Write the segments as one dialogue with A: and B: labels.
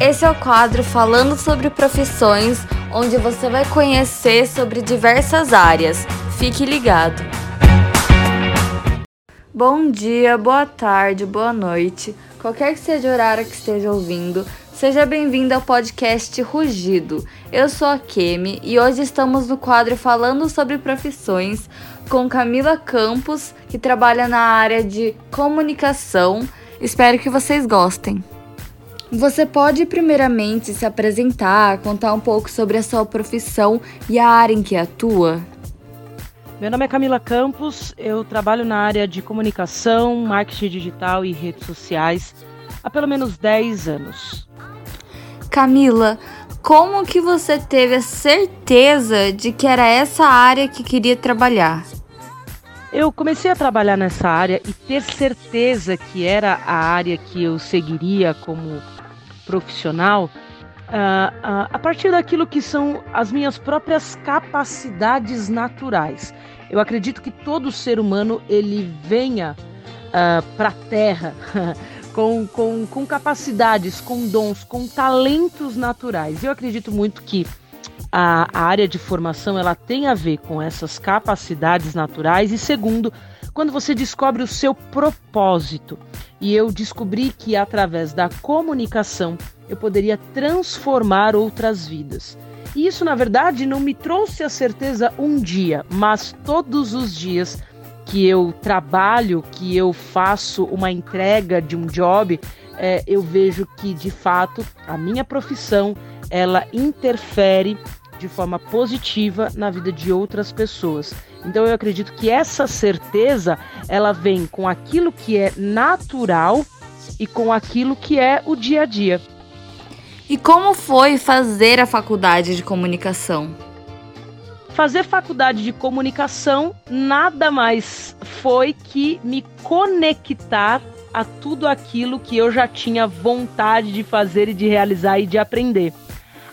A: Esse é o quadro Falando sobre Profissões, onde você vai conhecer sobre diversas áreas. Fique ligado! Bom dia, boa tarde, boa noite, qualquer que seja o horário que esteja ouvindo, seja bem-vindo ao podcast Rugido. Eu sou a Kemi e hoje estamos no quadro Falando sobre Profissões com Camila Campos, que trabalha na área de comunicação. Espero que vocês gostem. Você pode primeiramente se apresentar, contar um pouco sobre a sua profissão e a área em que atua?
B: Meu nome é Camila Campos, eu trabalho na área de comunicação, marketing digital e redes sociais há pelo menos 10 anos.
A: Camila, como que você teve a certeza de que era essa área que queria trabalhar?
B: Eu comecei a trabalhar nessa área e ter certeza que era a área que eu seguiria como profissional uh, uh, a partir daquilo que são as minhas próprias capacidades naturais. Eu acredito que todo ser humano ele venha uh, ah, para a Terra com, com, com capacidades, com dons, com talentos naturais. Eu acredito muito que a, a área de formação ela tem a ver com essas capacidades naturais e segundo quando você descobre o seu propósito. E eu descobri que através da comunicação eu poderia transformar outras vidas. E isso, na verdade, não me trouxe a certeza um dia, mas todos os dias que eu trabalho, que eu faço uma entrega de um job, é, eu vejo que de fato a minha profissão ela interfere de forma positiva na vida de outras pessoas. Então eu acredito que essa certeza ela vem com aquilo que é natural e com aquilo que é o dia a dia.
A: E como foi fazer a faculdade de comunicação?
B: Fazer faculdade de comunicação nada mais foi que me conectar a tudo aquilo que eu já tinha vontade de fazer e de realizar e de aprender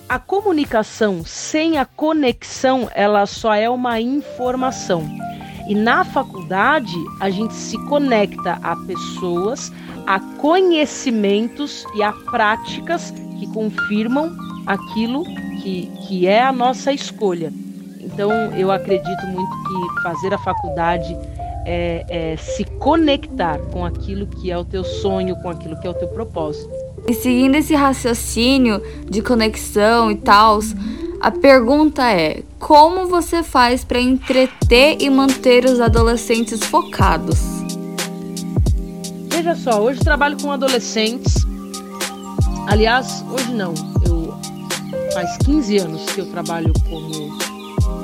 B: a comunicação sem a conexão, ela só é uma informação. E na faculdade, a gente se conecta a pessoas, a conhecimentos e a práticas que confirmam aquilo que, que é a nossa escolha. Então, eu acredito muito que fazer a faculdade é, é se conectar com aquilo que é o teu sonho, com aquilo que é o teu propósito.
A: E seguindo esse raciocínio de conexão e tal, a pergunta é: como você faz para entreter e manter os adolescentes focados?
B: Veja só, hoje trabalho com adolescentes. Aliás, hoje não. Eu faz 15 anos que eu trabalho como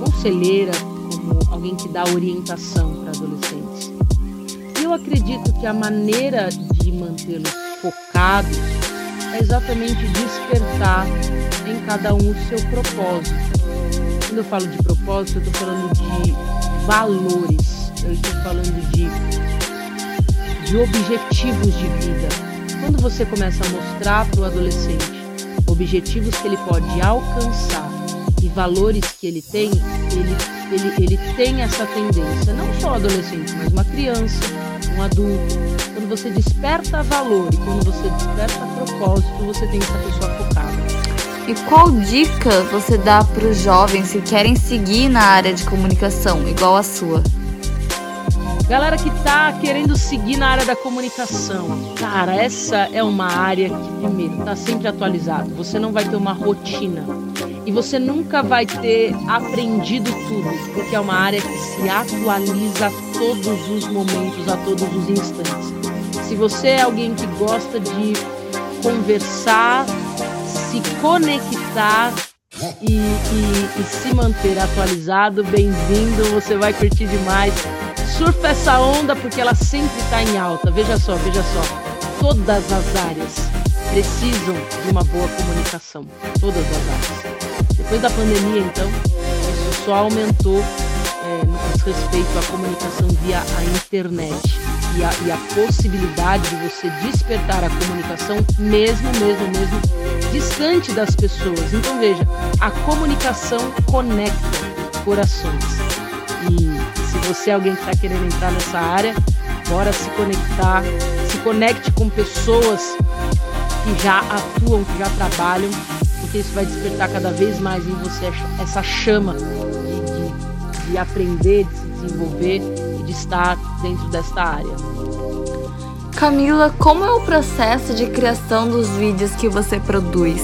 B: conselheira, como alguém que dá orientação para adolescentes. E eu acredito que a maneira de mantê-los focados é exatamente despertar em cada um o seu propósito. Quando eu falo de propósito, eu estou falando de valores, eu estou falando de, de objetivos de vida. Quando você começa a mostrar para o adolescente objetivos que ele pode alcançar e valores que ele tem, ele, ele, ele tem essa tendência, não só adolescente, mas uma criança, um adulto, quando você desperta valor e quando você desperta propósito, você tem essa pessoa focada.
A: E qual dica você dá para os jovens que querem seguir na área de comunicação, igual a sua?
B: Galera que tá querendo seguir na área da comunicação, cara, essa é uma área que, primeiro, tá sempre atualizado. Você não vai ter uma rotina e você nunca vai ter aprendido tudo, porque é uma área que se atualiza todos os momentos, a todos os instantes. Se você é alguém que gosta de conversar, se conectar e, e, e se manter atualizado, bem-vindo, você vai curtir demais. Surfa essa onda porque ela sempre está em alta. Veja só, veja só. Todas as áreas precisam de uma boa comunicação. Todas as áreas. Depois da pandemia, então, isso só aumentou no que diz respeito à comunicação via a internet e a, e a possibilidade de você despertar a comunicação mesmo, mesmo, mesmo distante das pessoas. Então veja, a comunicação conecta corações. E se você é alguém que está querendo entrar nessa área, bora se conectar, se conecte com pessoas que já atuam, que já trabalham, porque isso vai despertar cada vez mais em você essa chama de, de, de aprender, de se desenvolver e de estar dentro desta área.
A: Camila, como é o processo de criação dos vídeos que você produz?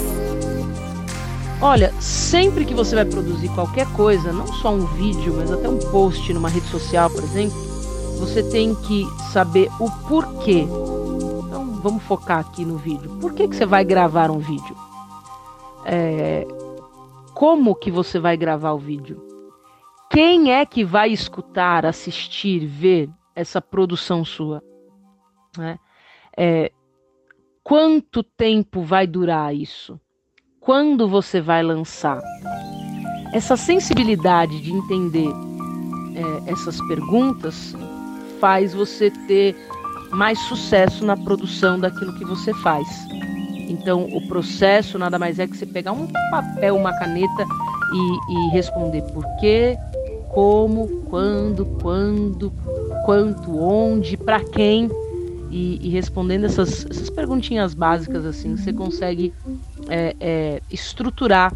B: Olha, sempre que você vai produzir qualquer coisa, não só um vídeo, mas até um post numa rede social, por exemplo, você tem que saber o porquê. Então, vamos focar aqui no vídeo. Por que, que você vai gravar um vídeo? É, como que você vai gravar o vídeo? Quem é que vai escutar, assistir, ver essa produção sua? Né? É, quanto tempo vai durar isso? quando você vai lançar. Essa sensibilidade de entender é, essas perguntas faz você ter mais sucesso na produção daquilo que você faz. Então, o processo nada mais é que você pegar um papel, uma caneta e, e responder por quê, como, quando, quando, quanto, onde, para quem. E, e, respondendo essas, essas perguntinhas básicas assim, você consegue é, é, estruturar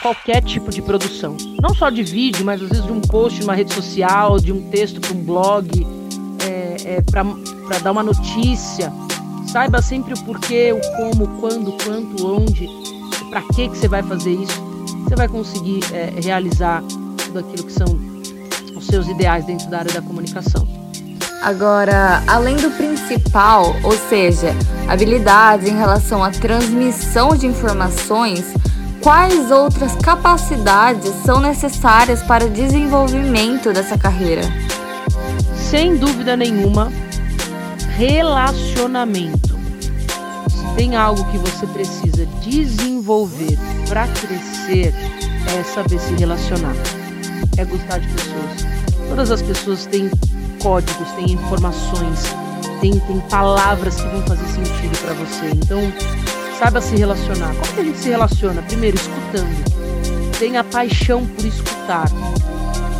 B: qualquer tipo de produção. Não só de vídeo, mas às vezes de um post, de uma rede social, de um texto para um blog, é, é para dar uma notícia. Saiba sempre o porquê, o como, quando, quanto, onde, para que, que você vai fazer isso. Você vai conseguir é, realizar tudo aquilo que são seus ideais dentro da área da comunicação.
A: Agora, além do principal, ou seja, habilidades em relação à transmissão de informações, quais outras capacidades são necessárias para o desenvolvimento dessa carreira?
B: Sem dúvida nenhuma, relacionamento. Se tem algo que você precisa desenvolver para crescer, é saber se relacionar, é gostar de pessoas. Todas as pessoas têm códigos, tem informações, tem, tem palavras que vão fazer sentido para você. Então, saiba se relacionar. Como que a gente se relaciona? Primeiro, escutando. Tenha paixão por escutar.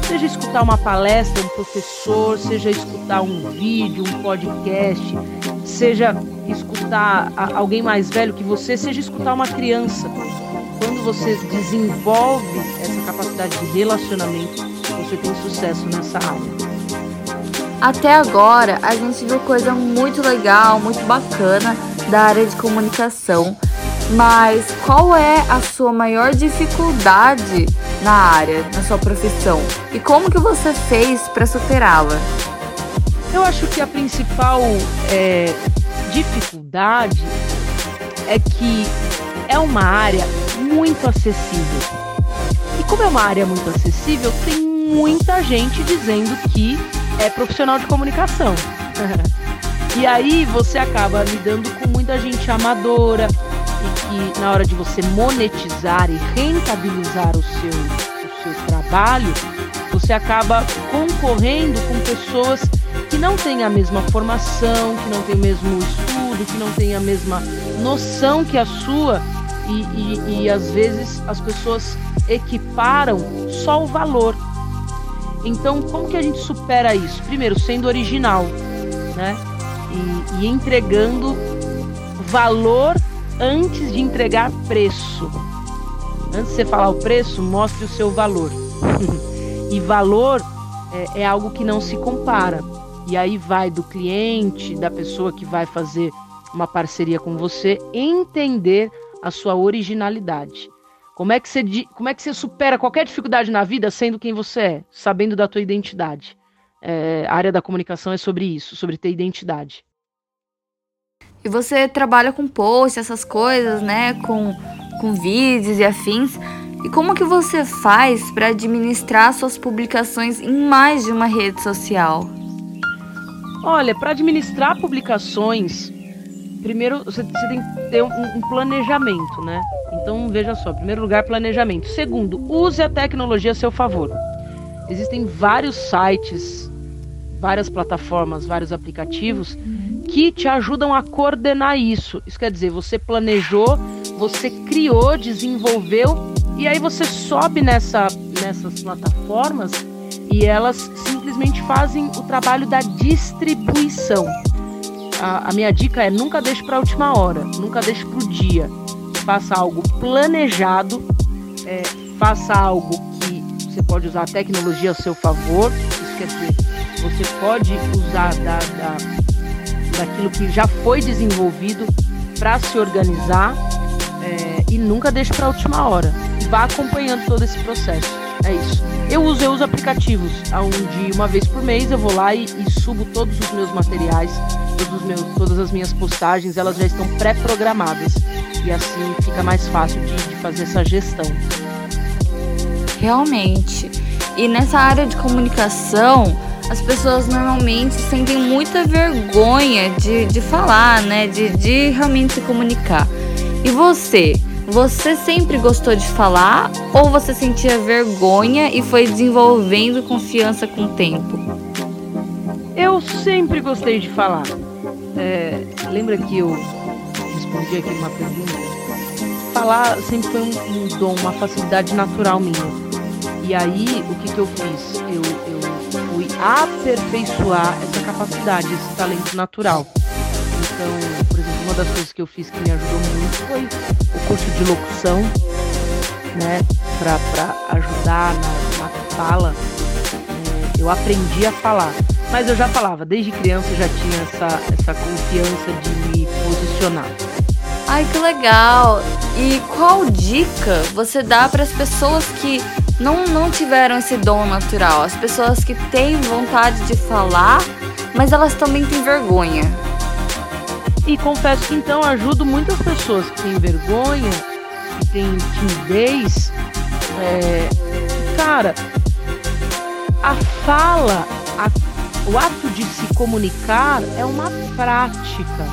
B: Seja escutar uma palestra, um professor, seja escutar um vídeo, um podcast, seja escutar alguém mais velho que você, seja escutar uma criança. Quando você desenvolve essa capacidade de relacionamento, você tem sucesso nessa área.
A: Até agora a gente viu coisa muito legal, muito bacana da área de comunicação. Mas qual é a sua maior dificuldade na área, na sua profissão? E como que você fez para superá-la?
B: Eu acho que a principal é, dificuldade é que é uma área muito acessível. E como é uma área muito acessível, tem muita gente dizendo que é profissional de comunicação. e aí você acaba lidando com muita gente amadora e que na hora de você monetizar e rentabilizar o seu, o seu trabalho, você acaba concorrendo com pessoas que não têm a mesma formação, que não têm o mesmo estudo, que não têm a mesma noção que a sua, e, e, e às vezes as pessoas equiparam só o valor então, como que a gente supera isso? Primeiro, sendo original, né? E, e entregando valor antes de entregar preço. Antes de você falar o preço, mostre o seu valor. e valor é, é algo que não se compara. E aí vai do cliente, da pessoa que vai fazer uma parceria com você, entender a sua originalidade. Como é que você, como é que você supera qualquer dificuldade na vida sendo quem você é, sabendo da tua identidade? É, a área da comunicação é sobre isso, sobre ter identidade.
A: E você trabalha com posts, essas coisas, né? Com, com vídeos e afins. E como que você faz para administrar suas publicações em mais de uma rede social?
B: Olha, para administrar publicações, primeiro você, você tem que ter um, um planejamento, né? Então veja só, primeiro lugar, planejamento. Segundo, use a tecnologia a seu favor. Existem vários sites, várias plataformas, vários aplicativos que te ajudam a coordenar isso. Isso quer dizer, você planejou, você criou, desenvolveu e aí você sobe nessa, nessas plataformas e elas simplesmente fazem o trabalho da distribuição. A, a minha dica é nunca deixe para a última hora, nunca deixe para o dia. Faça algo planejado, é, faça algo que você pode usar a tecnologia a seu favor. Isso quer dizer, você pode usar da, da, daquilo que já foi desenvolvido para se organizar é, e nunca deixe para a última hora. Vá acompanhando todo esse processo. É isso. Eu uso, eu uso aplicativos, onde uma vez por mês eu vou lá e, e subo todos os meus materiais, todos meus, todas as minhas postagens, elas já estão pré-programadas. E assim fica mais fácil de, de fazer essa gestão.
A: Realmente. E nessa área de comunicação, as pessoas normalmente sentem muita vergonha de, de falar, né? De, de realmente se comunicar. E você? Você sempre gostou de falar ou você sentia vergonha e foi desenvolvendo confiança com o tempo?
B: Eu sempre gostei de falar. É, lembra que eu respondi aqui uma pergunta? Falar sempre foi um, um, dom, uma facilidade natural minha. E aí, o que, que eu fiz? Eu, eu fui aperfeiçoar essa capacidade, esse talento natural. Então, por exemplo, uma das coisas que eu fiz que me ajudou muito foi o curso de locução, né, para ajudar na, na fala. É, eu aprendi a falar, mas eu já falava, desde criança eu já tinha essa, essa confiança de me posicionar.
A: Ai, que legal! E qual dica você dá para as pessoas que não, não tiveram esse dom natural? As pessoas que têm vontade de falar, mas elas também têm vergonha.
B: E confesso que então ajudo muitas pessoas que têm vergonha, que têm timidez. É, cara, a fala, o ato de se comunicar é uma prática,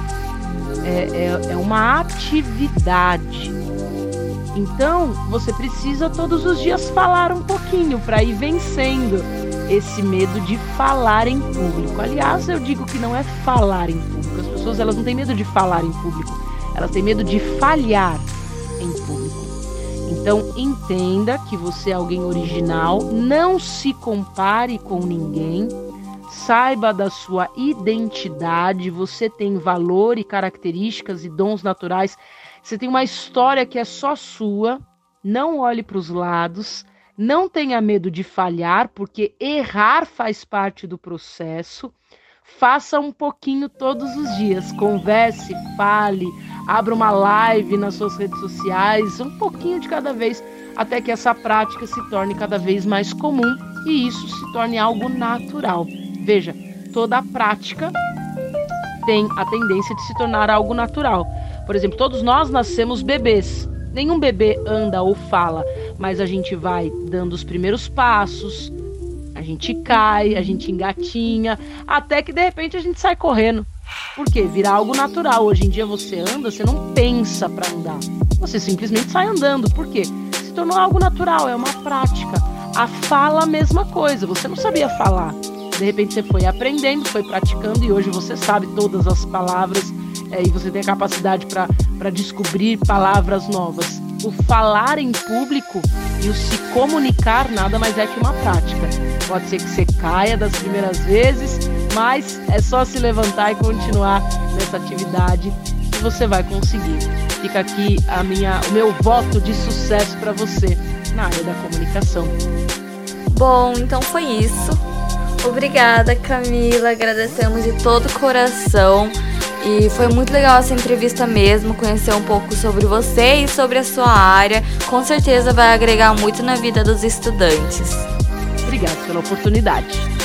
B: é, é, é uma atividade. Então você precisa todos os dias falar um pouquinho para ir vencendo esse medo de falar em público. Aliás, eu digo que não é falar em público pessoas elas não têm medo de falar em público, elas têm medo de falhar em público. Então entenda que você é alguém original, não se compare com ninguém, saiba da sua identidade, você tem valor e características e dons naturais, você tem uma história que é só sua, não olhe para os lados, não tenha medo de falhar, porque errar faz parte do processo faça um pouquinho todos os dias. Converse, fale, abra uma live nas suas redes sociais, um pouquinho de cada vez, até que essa prática se torne cada vez mais comum e isso se torne algo natural. Veja, toda a prática tem a tendência de se tornar algo natural. Por exemplo, todos nós nascemos bebês. Nenhum bebê anda ou fala, mas a gente vai dando os primeiros passos, a gente cai, a gente engatinha, até que de repente a gente sai correndo. Por quê? Vira algo natural. Hoje em dia você anda, você não pensa para andar. Você simplesmente sai andando. Por quê? Se tornou algo natural, é uma prática. A fala, a mesma coisa. Você não sabia falar. De repente você foi aprendendo, foi praticando e hoje você sabe todas as palavras é, e você tem a capacidade para descobrir palavras novas. O falar em público e o se comunicar nada mais é que uma prática. Pode ser que você caia das primeiras vezes, mas é só se levantar e continuar nessa atividade que você vai conseguir. Fica aqui a minha, o meu voto de sucesso para você na área da comunicação.
A: Bom, então foi isso. Obrigada, Camila. Agradecemos de todo o coração. E foi muito legal essa entrevista mesmo, conhecer um pouco sobre você e sobre a sua área. Com certeza vai agregar muito na vida dos estudantes.
B: Obrigado pela oportunidade.